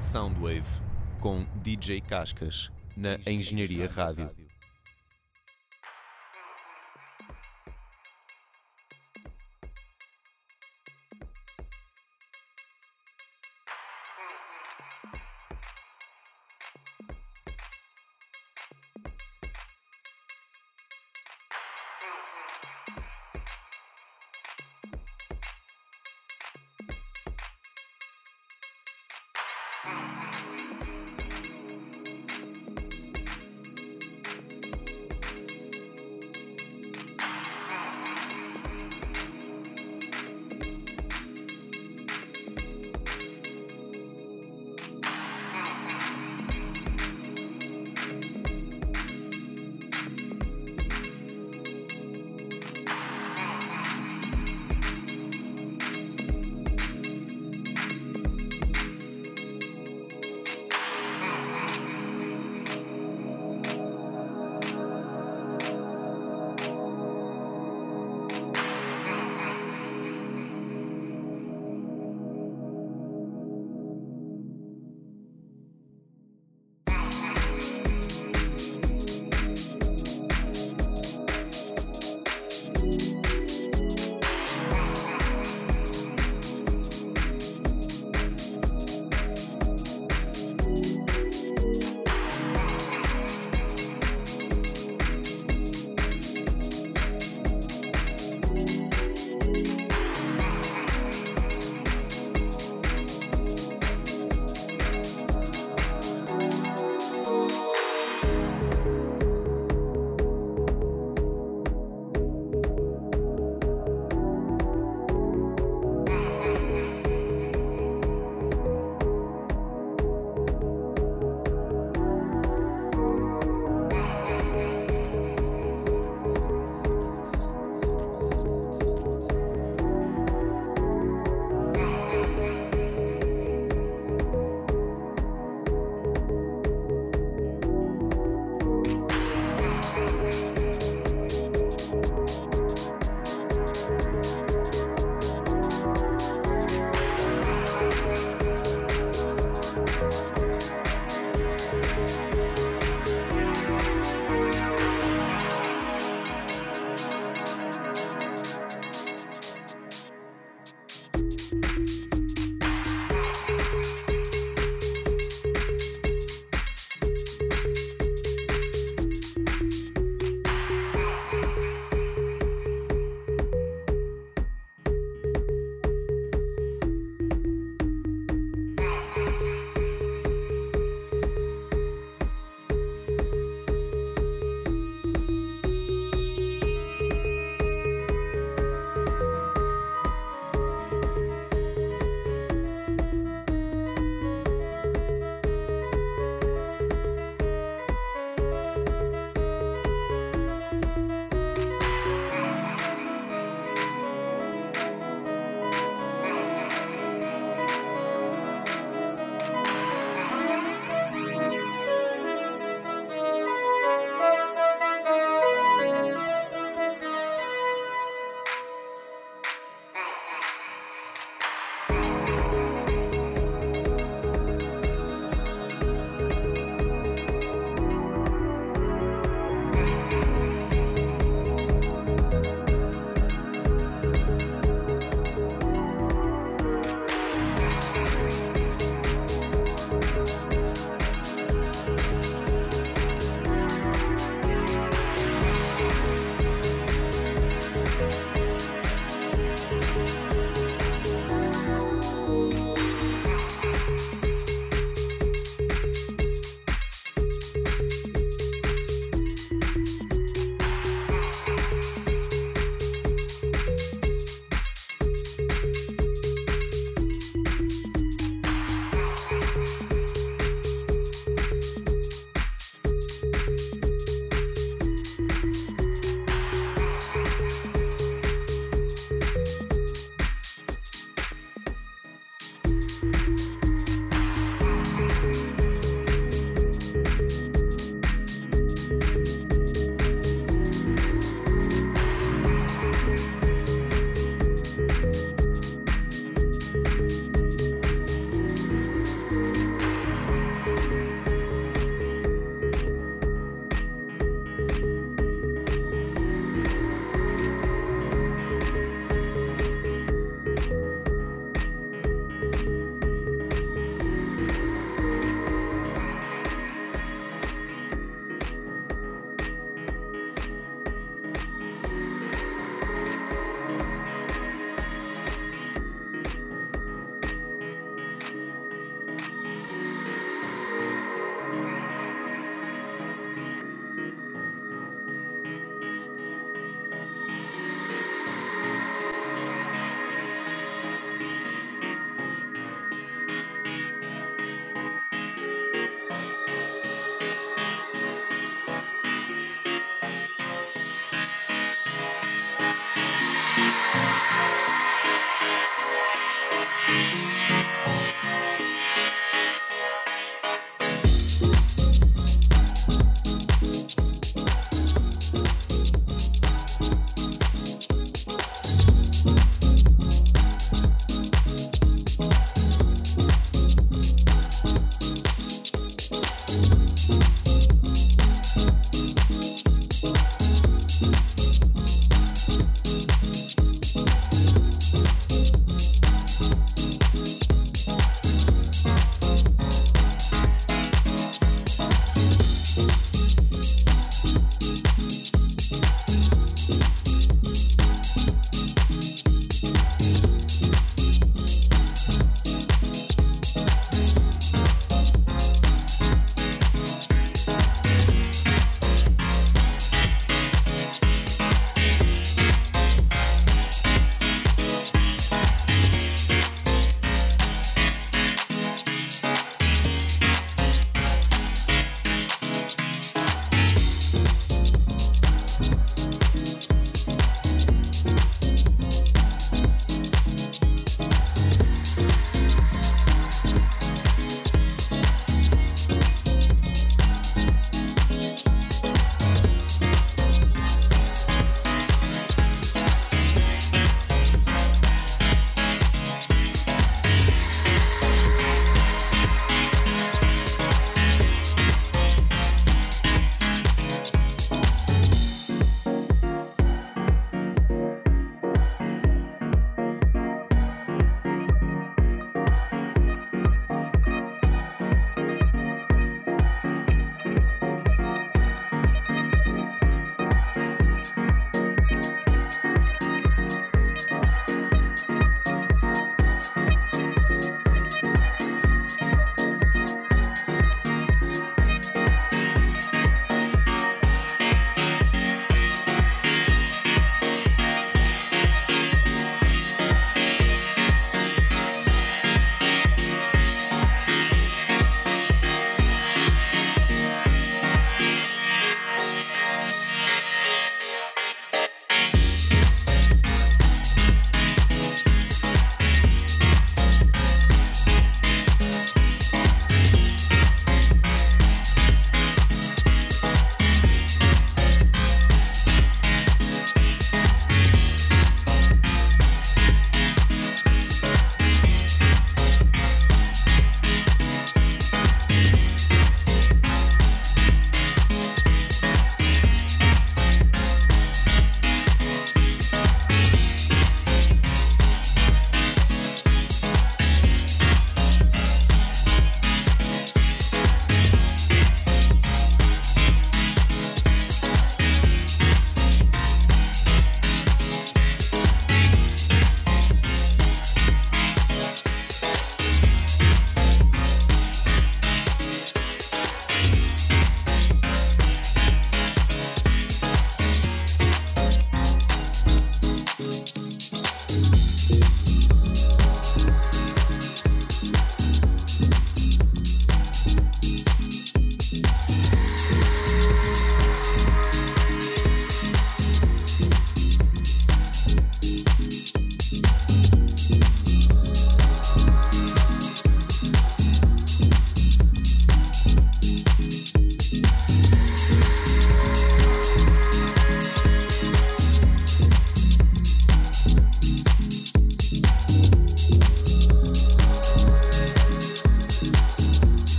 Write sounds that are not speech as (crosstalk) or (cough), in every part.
Soundwave com DJ Cascas na Engenharia Rádio.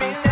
feeling.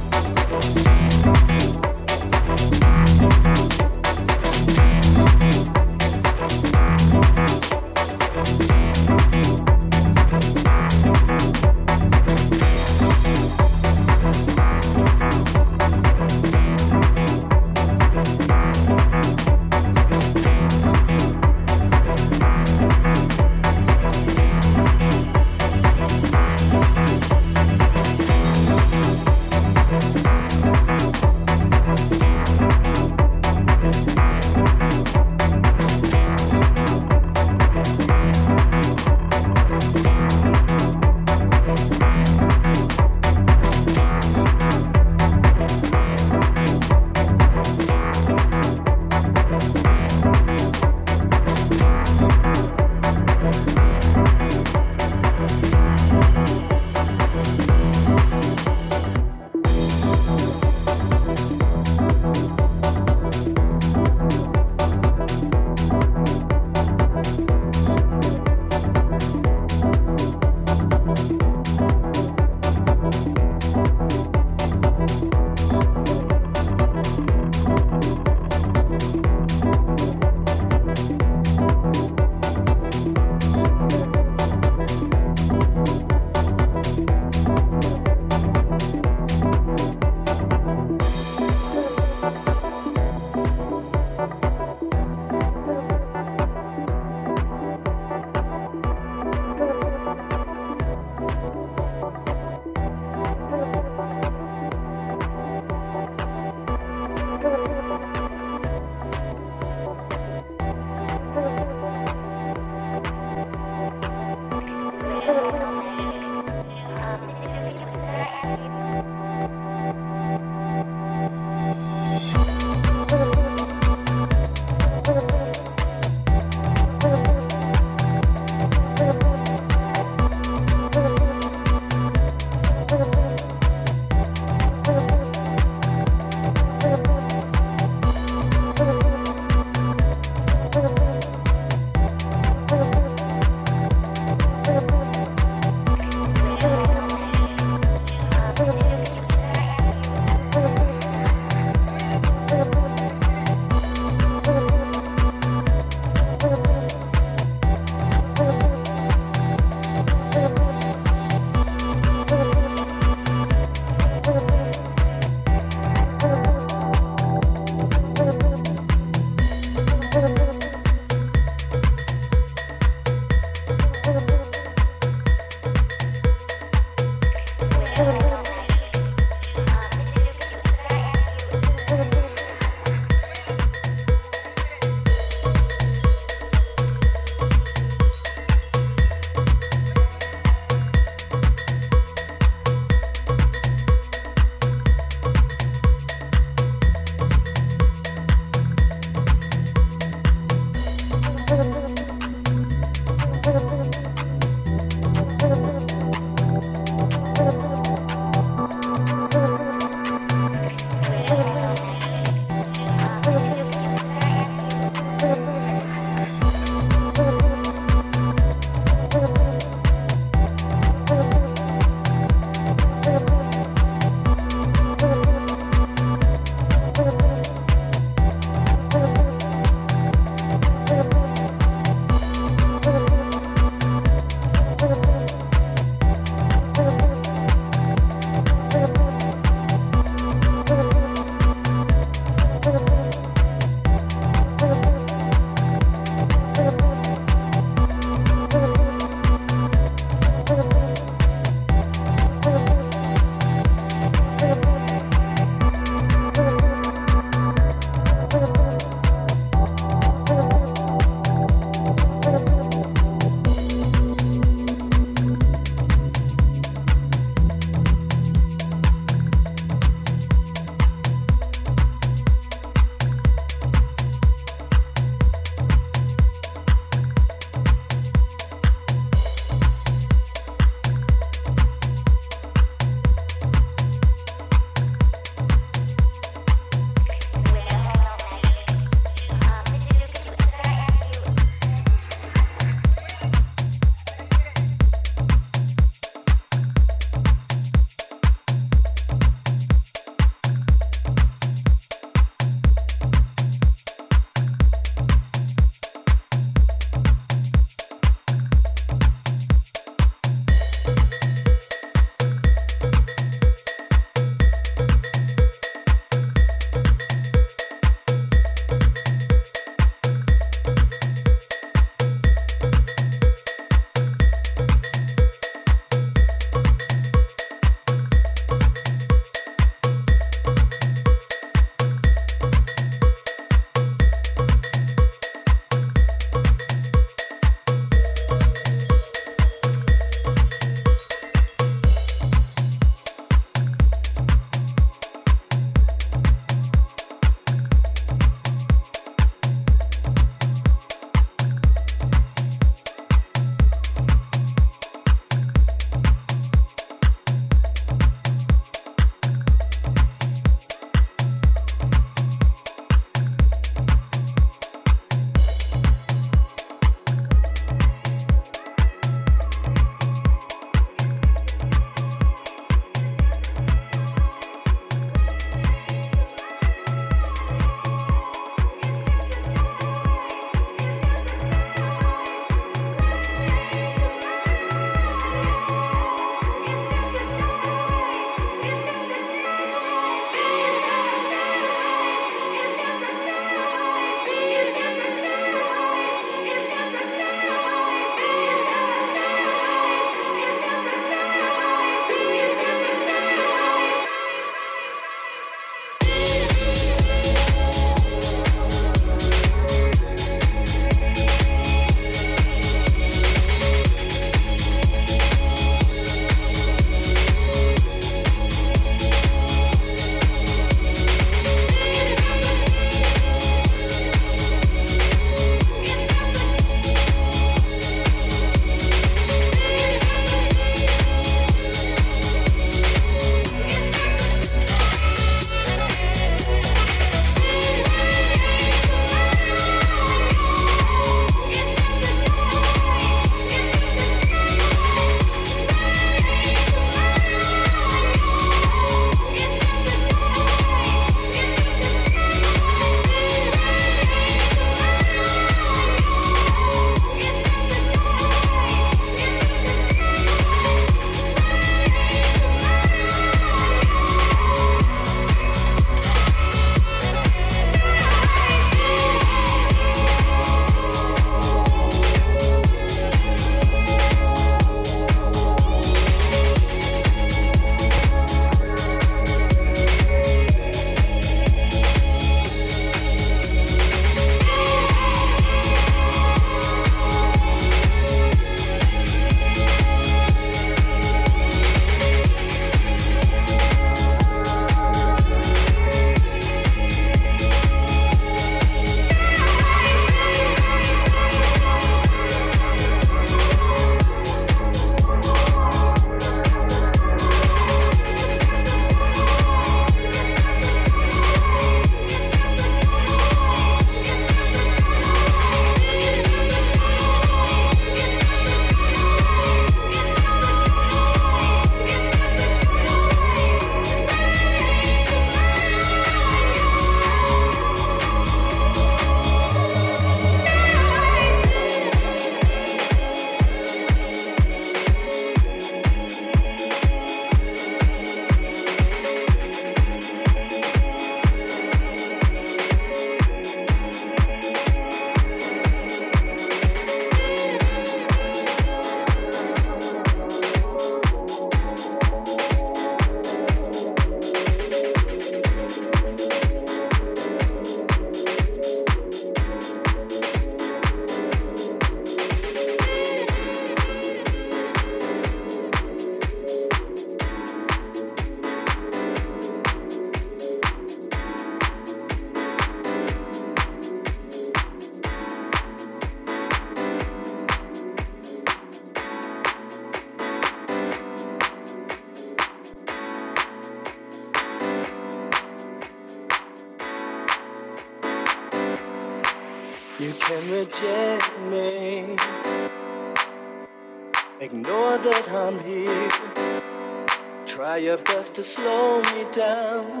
Down.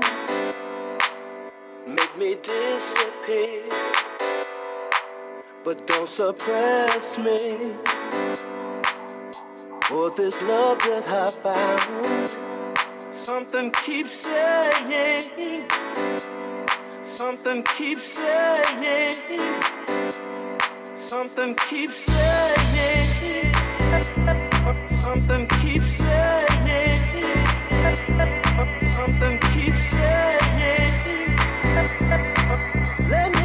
Make me disappear. But don't suppress me. For this love that I found. Something keeps saying. Something keeps saying. Something keeps saying. (laughs) Something keeps saying. Something keeps saying. (laughs) Let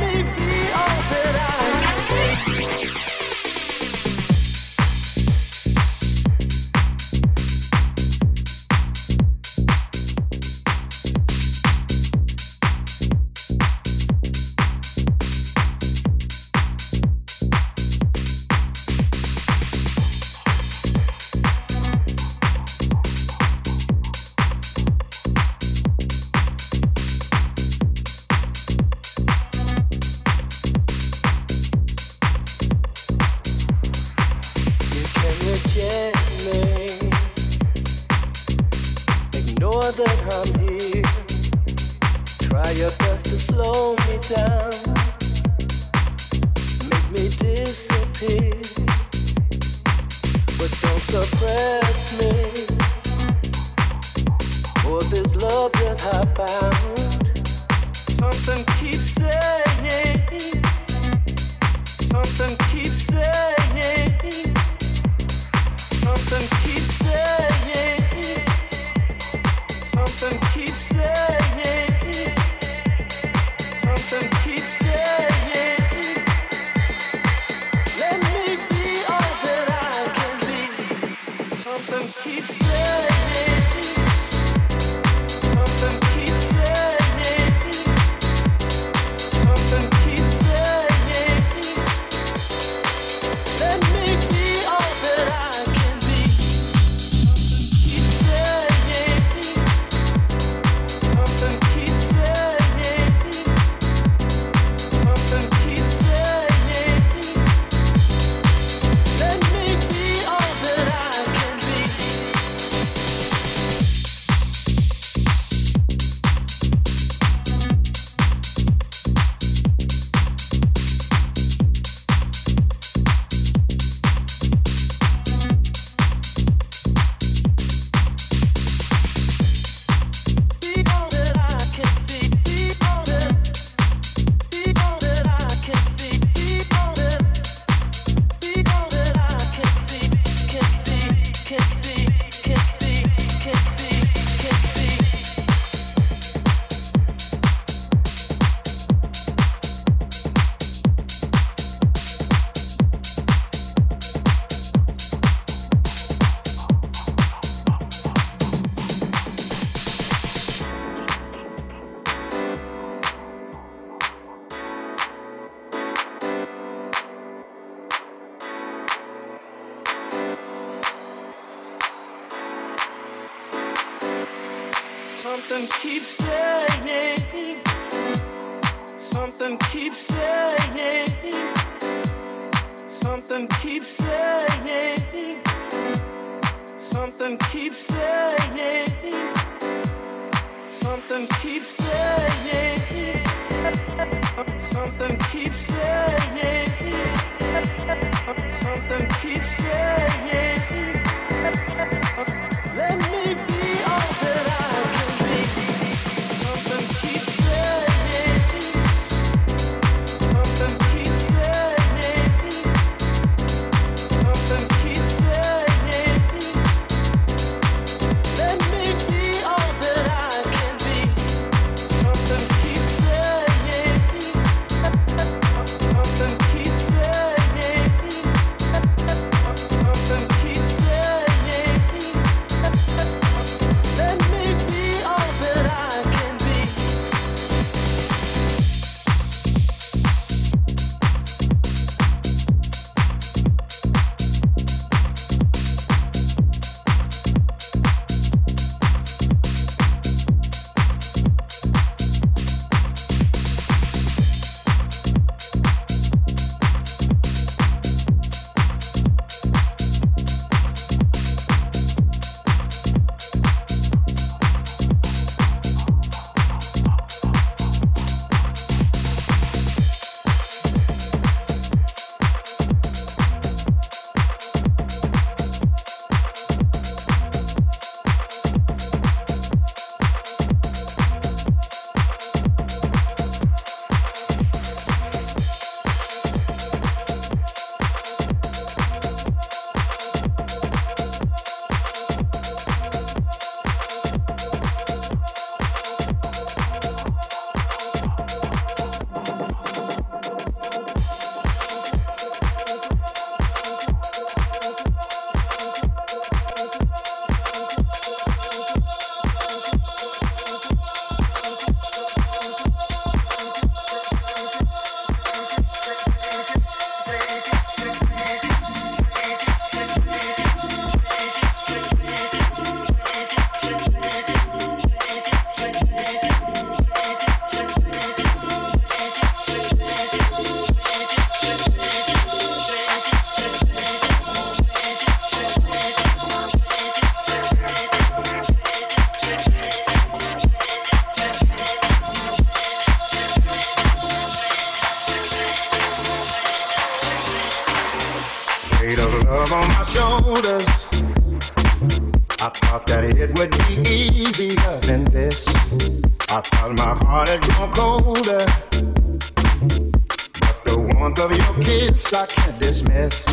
can't